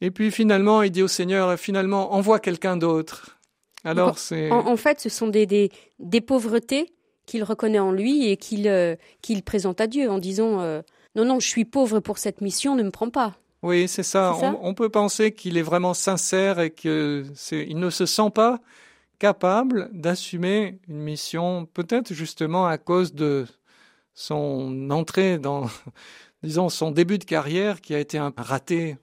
Et puis finalement, il dit au Seigneur, finalement, envoie quelqu'un d'autre. Alors c'est. En, fait, ce sont des, des, pauvretés qu'il reconnaît en lui et qu'il euh, qu'il présente à Dieu en disant euh, non non, je suis pauvre pour cette mission, ne me prends pas. Oui, c'est ça. On, peut penser qu'il est vraiment sincère et que il ne se sent pas capable d'assumer une mission, peut-être justement à cause de son entrée dans, disons, son début de carrière qui a été un raté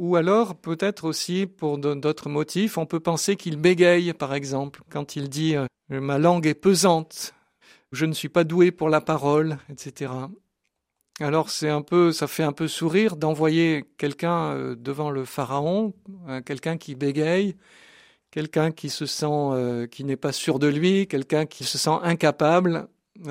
ou alors, peut-être aussi, pour d'autres motifs, on peut penser qu'il bégaye, par exemple, quand il dit euh, Ma langue est pesante, je ne suis pas doué pour la parole, etc. Alors c'est un peu, ça fait un peu sourire d'envoyer quelqu'un euh, devant le pharaon, euh, quelqu'un qui bégaye, quelqu'un qui se sent, qui n'est pas sûr de lui, quelqu'un qui se sent incapable.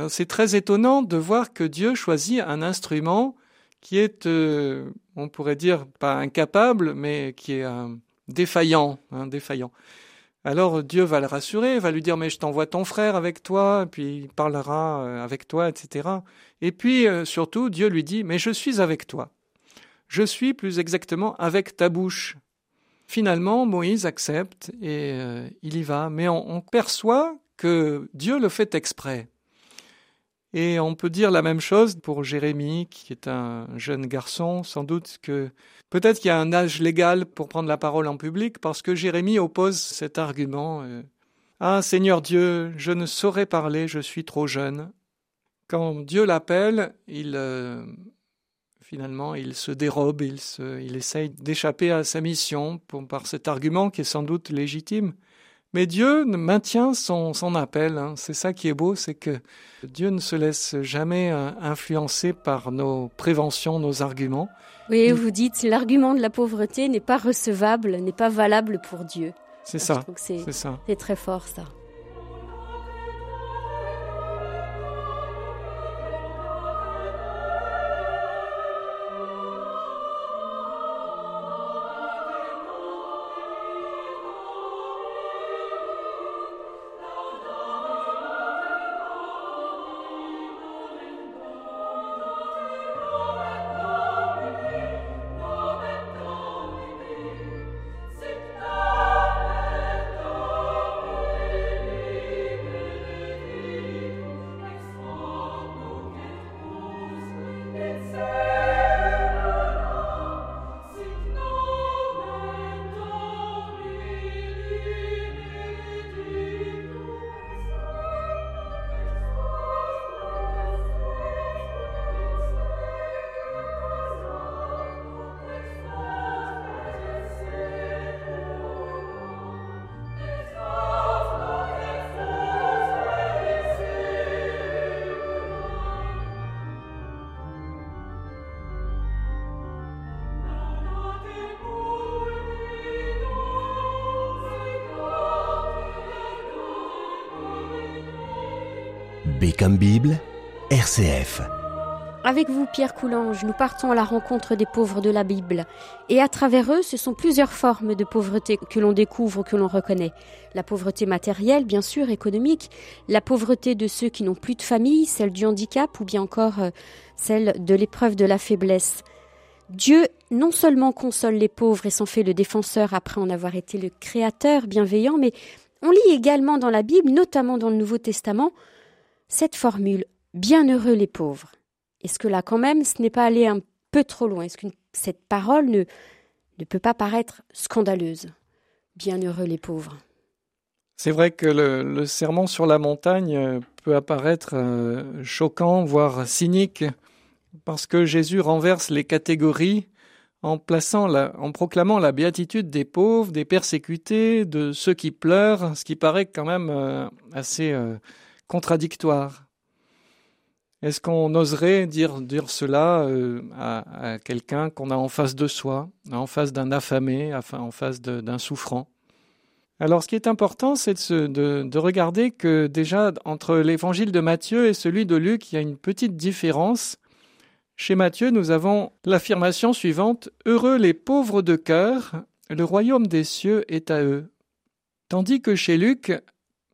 C'est très étonnant de voir que Dieu choisit un instrument qui est, euh, on pourrait dire, pas incapable, mais qui est euh, défaillant, hein, défaillant. Alors Dieu va le rassurer, va lui dire mais je t'envoie ton frère avec toi, puis il parlera euh, avec toi, etc. Et puis surtout Dieu lui dit mais je suis avec toi. Je suis plus exactement avec ta bouche. Finalement Moïse accepte et il y va, mais on perçoit que Dieu le fait exprès. Et on peut dire la même chose pour Jérémie, qui est un jeune garçon, sans doute que peut-être qu'il y a un âge légal pour prendre la parole en public, parce que Jérémie oppose cet argument. Euh, ah Seigneur Dieu, je ne saurais parler, je suis trop jeune. Quand Dieu l'appelle, il euh, finalement il se dérobe, il, se, il essaye d'échapper à sa mission par cet argument qui est sans doute légitime. Mais Dieu maintient son, son appel. Hein. C'est ça qui est beau, c'est que Dieu ne se laisse jamais euh, influencer par nos préventions, nos arguments. Oui, vous dites l'argument de la pauvreté n'est pas recevable, n'est pas valable pour Dieu. C'est. C'est ça. C'est très fort ça. Avec vous, Pierre Coulange, nous partons à la rencontre des pauvres de la Bible. Et à travers eux, ce sont plusieurs formes de pauvreté que l'on découvre, que l'on reconnaît. La pauvreté matérielle, bien sûr, économique, la pauvreté de ceux qui n'ont plus de famille, celle du handicap ou bien encore euh, celle de l'épreuve de la faiblesse. Dieu non seulement console les pauvres et s'en fait le défenseur après en avoir été le créateur bienveillant, mais on lit également dans la Bible, notamment dans le Nouveau Testament, cette formule Bienheureux les pauvres, est-ce que là quand même ce n'est pas aller un peu trop loin? Est-ce que cette parole ne, peut pas paraître scandaleuse? Bienheureux les pauvres. C'est vrai que le, serment sur la montagne euh, peut apparaître euh, choquant, voire cynique, parce que Jésus renverse les catégories en, plaçant la, en proclamant la béatitude des pauvres, des persécutés, de ceux qui pleurent, ce qui paraît quand même euh, assez contradictoire. Est-ce qu'on oserait dire, cela euh, à, quelqu'un qu'on a en face de soi, en face d'un affamé, en face d'un souffrant? Alors, ce qui est important, c'est de, regarder que déjà, entre l'évangile de Matthieu et celui de Luc, il y a une petite différence. Chez Matthieu, nous avons l'affirmation suivante Heureux les pauvres de cœur, le royaume des cieux est à eux. Tandis que chez Luc,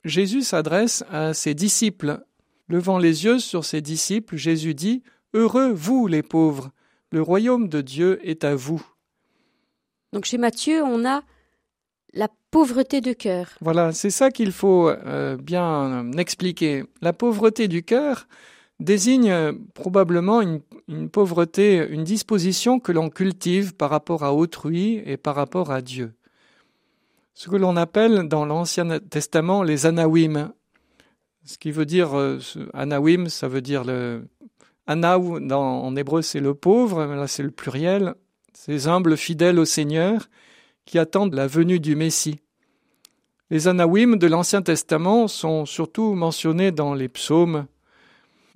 Jésus s'adresse à ses disciples. Levant les yeux sur ses disciples, Jésus dit Heureux vous les pauvres, le royaume de Dieu est à vous. Donc chez Matthieu, on a la pauvreté de cœur. Voilà, c'est ça qu'il faut euh, bien expliquer. La pauvreté du cœur désigne euh, probablement une, une pauvreté, une disposition que l'on cultive par rapport à autrui et par rapport à Dieu ce que l'on appelle dans l'Ancien Testament les anawim. Ce qui veut dire, euh, anawim, ça veut dire le. Anaou, en hébreu, c'est le pauvre, là c'est le pluriel, ces humbles fidèles au Seigneur qui attendent la venue du Messie. Les anawim de l'Ancien Testament sont surtout mentionnés dans les psaumes,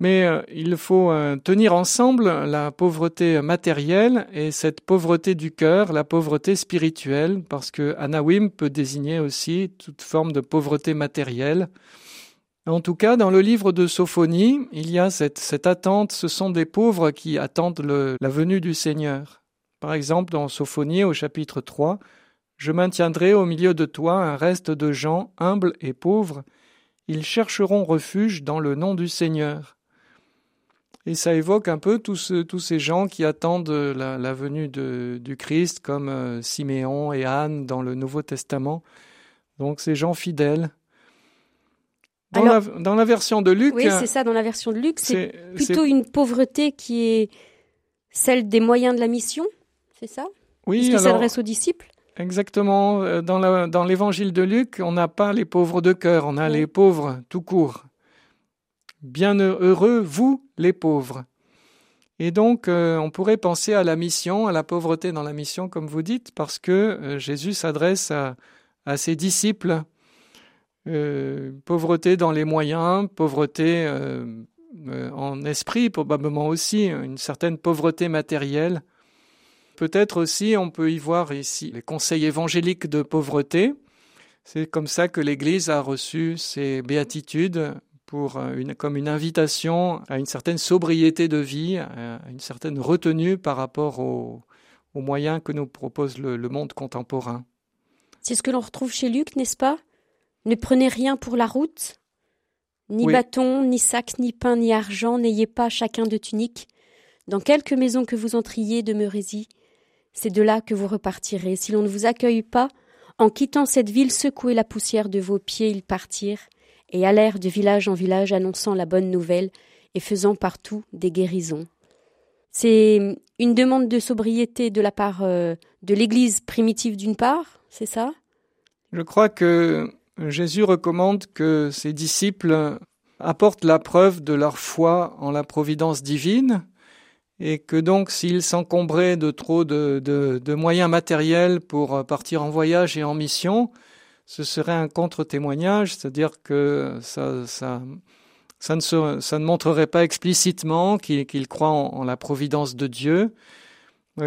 mais euh, il faut euh, tenir ensemble la pauvreté matérielle et cette pauvreté du cœur, la pauvreté spirituelle, parce que Anawim peut désigner aussi toute forme de pauvreté matérielle. En tout cas, dans le livre de Sophonie, il y a cette, attente, ce sont des pauvres qui attendent la venue du Seigneur. Par exemple, dans Sophonie au chapitre 3, Je maintiendrai au milieu de toi un reste de gens humbles et pauvres, ils chercheront refuge dans le nom du Seigneur. Et ça évoque un peu tous, ces gens qui attendent la, venue du Christ, comme euh, Siméon et Anne dans le Nouveau Testament. Donc ces gens fidèles. Dans, la, version de Luc. Oui, c'est ça, dans la version de Luc, c'est plutôt une pauvreté qui est celle des moyens de la mission, c'est ça? Oui. Qui s'adresse aux disciples? Exactement. Euh, dans l'évangile de Luc, on n'a pas les pauvres de cœur, on a les pauvres tout court. Bien heureux, vous, les pauvres. Et donc, euh, on pourrait penser à la mission, à la pauvreté dans la mission, comme vous dites, parce que euh, Jésus s'adresse à, à, ses disciples. Euh, pauvreté dans les moyens, pauvreté en esprit, probablement aussi, une certaine pauvreté matérielle. Peut-être aussi, on peut y voir ici les conseils évangéliques de pauvreté. C'est comme ça que l'Église a reçu ses béatitudes pour euh, une, comme une invitation à une certaine sobriété de vie, à une certaine retenue par rapport aux, moyens que nous propose le, monde contemporain. C'est ce que l'on retrouve chez Luc, n'est-ce pas? Ne prenez rien pour la route, ni bâton, ni sac, ni pain, ni argent, n'ayez pas chacun de tunique. Dans quelque maison que vous entriez, demeurez-y. C'est de là que vous repartirez. Si l'on ne vous accueille pas, en quittant cette ville, secouez la poussière de vos pieds, ils partirent et allèrent de village en village annonçant la bonne nouvelle et faisant partout des guérisons. C'est une demande de sobriété de la part euh, de l'Église primitive d'une part, c'est ça? Je crois que Jésus recommande que ses disciples apportent la preuve de leur foi en la providence divine et que donc s'ils s'encombraient de trop de, de, moyens matériels pour partir en voyage et en mission, ce serait un contre-témoignage, c'est-à-dire que ça, ça, ça, ne ça, ne montrerait pas explicitement qu'ils croient en, la providence de Dieu.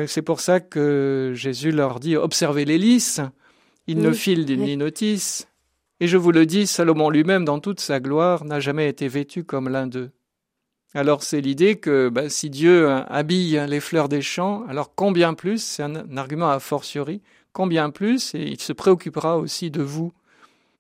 C'est pour ça que Jésus leur dit observez les lys, ils ne filent ni notice. Et je vous le dis, Salomon lui-même, dans toute sa gloire, n'a jamais été vêtu comme l'un d'eux. Alors c'est l'idée que bah, si Dieu habille les fleurs des champs, alors combien plus, c'est un argument a fortiori, combien plus, et il se préoccupera aussi de vous.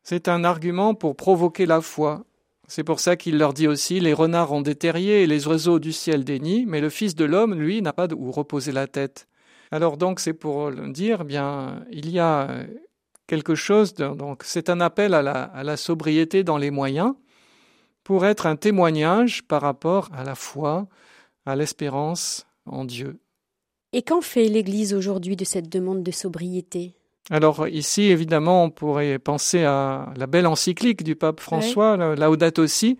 C'est un argument pour provoquer la foi. C'est pour ça qu'il leur dit aussi les renards ont des terriers et les oiseaux du ciel des nids, mais le Fils de l'homme, lui, n'a pas où reposer la tête. Alors donc c'est pour dire, eh bien, il y a quelque chose, donc c'est un appel à la, à la sobriété dans les moyens pour être un témoignage par rapport à la foi, à l'espérance en Dieu. Et qu'en fait l'Église aujourd'hui de cette demande de sobriété? Alors ici, évidemment, on pourrait penser à la belle encyclique du pape François, la Laudato aussi,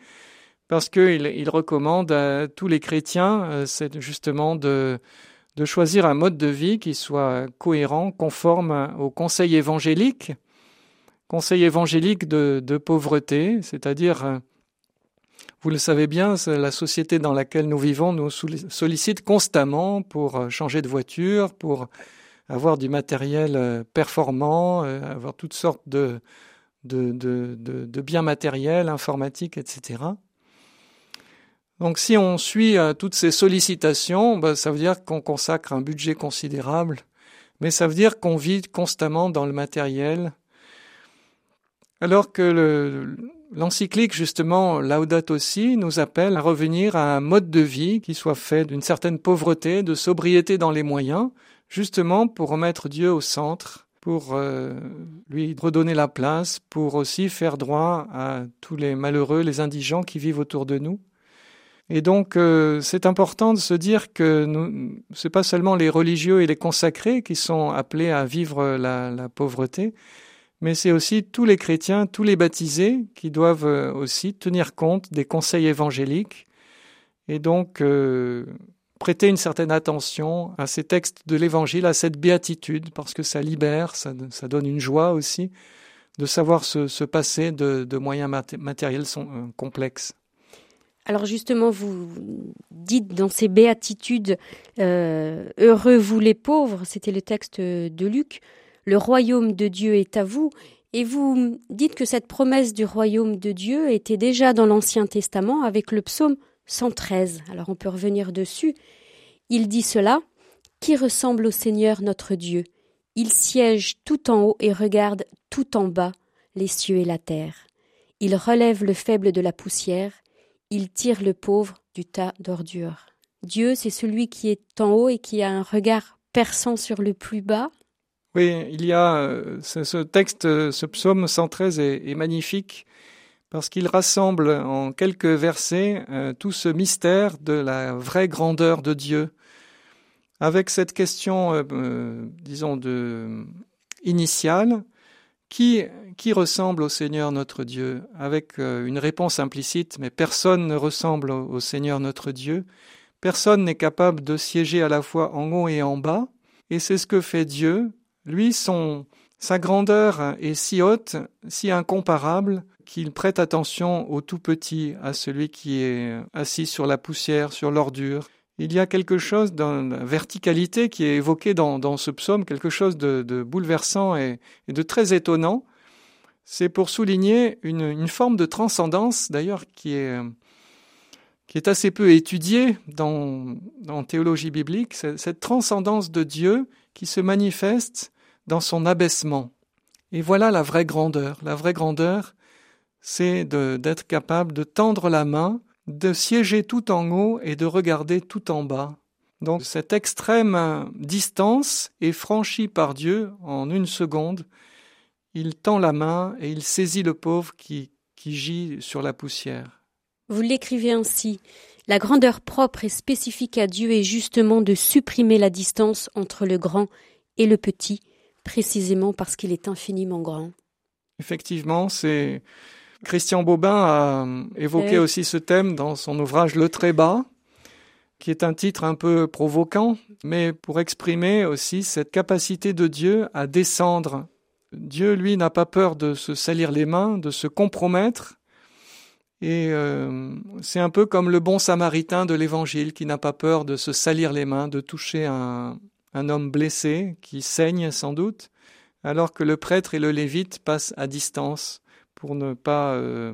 parce qu'il il recommande à tous les chrétiens, euh, c'est justement de, de choisir un mode de vie qui soit cohérent, conforme au conseil évangélique, conseil évangélique de, de pauvreté, c'est-à-dire euh, vous le savez bien, la société dans laquelle nous vivons nous sollicite constamment pour euh, changer de voiture, pour avoir du matériel euh, performant, euh, avoir toutes sortes de, biens matériels, informatiques, etc. Donc si on suit toutes ces sollicitations, bah, ça veut dire qu'on consacre un budget considérable, mais ça veut dire qu'on vit constamment dans le matériel, alors que le, L'encyclique, justement, Laudato aussi, nous appelle à revenir à un mode de vie qui soit fait d'une certaine pauvreté, de sobriété dans les moyens, justement pour remettre Dieu au centre, pour euh, lui redonner la place, pour aussi faire droit à tous les malheureux, les indigents qui vivent autour de nous. Et donc, euh, c'est important de se dire que ce n'est pas seulement les religieux et les consacrés qui sont appelés à vivre la pauvreté, mais c'est aussi tous les chrétiens, tous les baptisés qui doivent euh, aussi tenir compte des conseils évangéliques et donc euh, prêter une certaine attention à ces textes de l'Évangile, à cette béatitude, parce que ça libère, ça, donne une joie aussi de savoir se, passer de, moyens matériels euh, complexes. Alors justement, vous dites dans ces béatitudes, heureux vous les pauvres, c'était le texte de Luc, le royaume de Dieu est à vous. Et vous dites que cette promesse du royaume de Dieu était déjà dans l'Ancien Testament avec le psaume 113. Alors on peut revenir dessus. Il dit cela Qui ressemble au Seigneur notre Dieu? Il siège tout en haut et regarde tout en bas les cieux et la terre. Il relève le faible de la poussière, il tire le pauvre du tas d'ordures. Dieu, c'est celui qui est en haut et qui a un regard perçant sur le plus bas. Oui, il y a euh, ce, texte, ce psaume 113 est, magnifique parce qu'il rassemble en quelques versets euh, tout ce mystère de la vraie grandeur de Dieu. Avec cette question, euh, disons, de, initiale, qui, qui ressemble au Seigneur notre Dieu? Avec une réponse implicite, mais personne ne ressemble au Seigneur notre Dieu. Personne n'est capable de siéger à la fois en haut et en bas. Et c'est ce que fait Dieu lui, son, sa grandeur est si haute, si incomparable, qu'il prête attention au tout petit, à celui qui est assis sur la poussière, sur l'ordure. Il y a quelque chose d'une verticalité qui est évoquée dans, ce psaume, quelque chose de, bouleversant et, de très étonnant. C'est pour souligner une, forme de transcendance, d'ailleurs, qui est, qui est assez peu étudiée dans, dans théologie biblique, cette transcendance de Dieu qui se manifeste dans son abaissement. Et voilà la vraie grandeur. La vraie grandeur, c'est d'être capable de tendre la main, de siéger tout en haut et de regarder tout en bas. Donc cette extrême distance est franchie par Dieu en une seconde. Il tend la main et il saisit le pauvre qui, gît sur la poussière. Vous l'écrivez ainsi. La grandeur propre et spécifique à Dieu est justement de supprimer la distance entre le grand et le petit, précisément parce qu'il est infiniment grand. Effectivement, c'est Christian Bobin a évoqué aussi ce thème dans son ouvrage Le très bas, qui est un titre un peu provoquant, mais pour exprimer aussi cette capacité de Dieu à descendre. Dieu, lui, n'a pas peur de se salir les mains, de se compromettre. Et euh, c'est un peu comme le bon samaritain de l'Évangile qui n'a pas peur de se salir les mains, de toucher un, un homme blessé qui saigne sans doute, alors que le prêtre et le lévite passent à distance pour ne pas euh,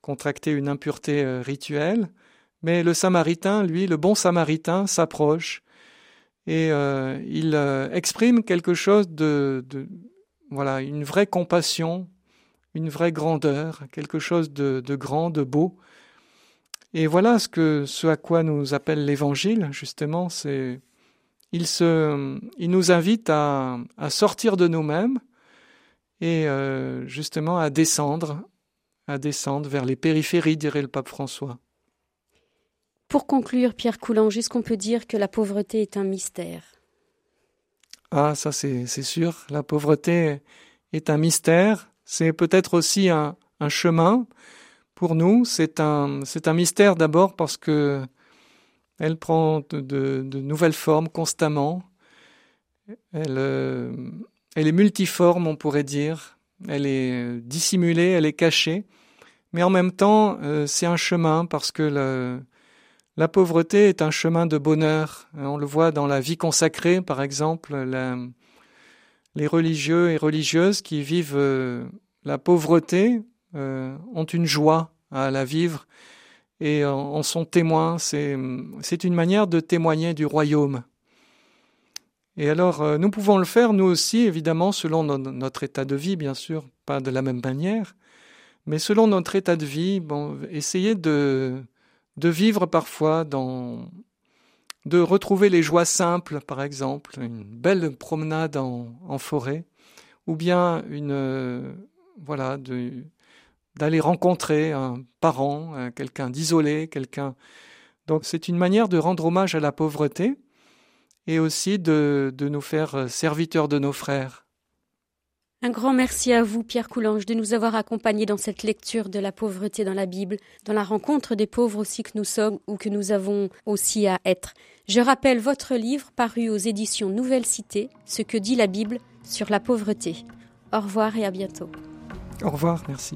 contracter une impureté euh, rituelle. Mais le samaritain, lui, le bon samaritain, s'approche et euh, il exprime quelque chose de, voilà, une vraie compassion, une vraie grandeur, quelque chose de, grand, de beau. Et voilà ce à quoi nous appelle l'Évangile, justement, c'est il, se, il nous invite à, sortir de nous-mêmes et euh, justement à descendre, à descendre vers les périphéries, dirait le pape François. Pour conclure, Pierre Coulange, est-ce qu'on peut dire que la pauvreté est un mystère Ah, ça c'est sûr. La pauvreté est un mystère. C'est peut-être aussi un, un, chemin pour nous. C'est un, un mystère d'abord parce que elle prend de, nouvelles formes constamment. Elle, euh, elle, est multiforme, on pourrait dire. Elle est dissimulée, elle est cachée. Mais en même temps, euh, c'est un chemin parce que la pauvreté est un chemin de bonheur. On le voit dans la vie consacrée, par exemple. les religieux et religieuses qui vivent euh, la pauvreté ont une joie à la vivre et en, sont témoins. C'est une manière de témoigner du royaume. Et alors, euh, nous pouvons le faire, nous aussi, évidemment, selon notre état de vie, bien sûr, pas de la même manière, mais selon notre état de vie, bon, essayer de, vivre parfois dans, de retrouver les joies simples, par exemple, une belle promenade en, en forêt, ou bien une, euh, voilà, de, d'aller rencontrer un parent, quelqu'un d'isolé, quelqu'un. Donc c'est une manière de rendre hommage à la pauvreté et aussi de, de nous faire euh, serviteurs de nos frères. Un grand merci à vous, Pierre Coulange, de nous avoir accompagnés dans cette lecture de la pauvreté dans la Bible, dans la rencontre des pauvres aussi que nous sommes ou que nous avons aussi à être. Je rappelle votre livre paru aux éditions Nouvelle Cité, Ce que dit la Bible sur la pauvreté. Au revoir et à bientôt. Au revoir, merci.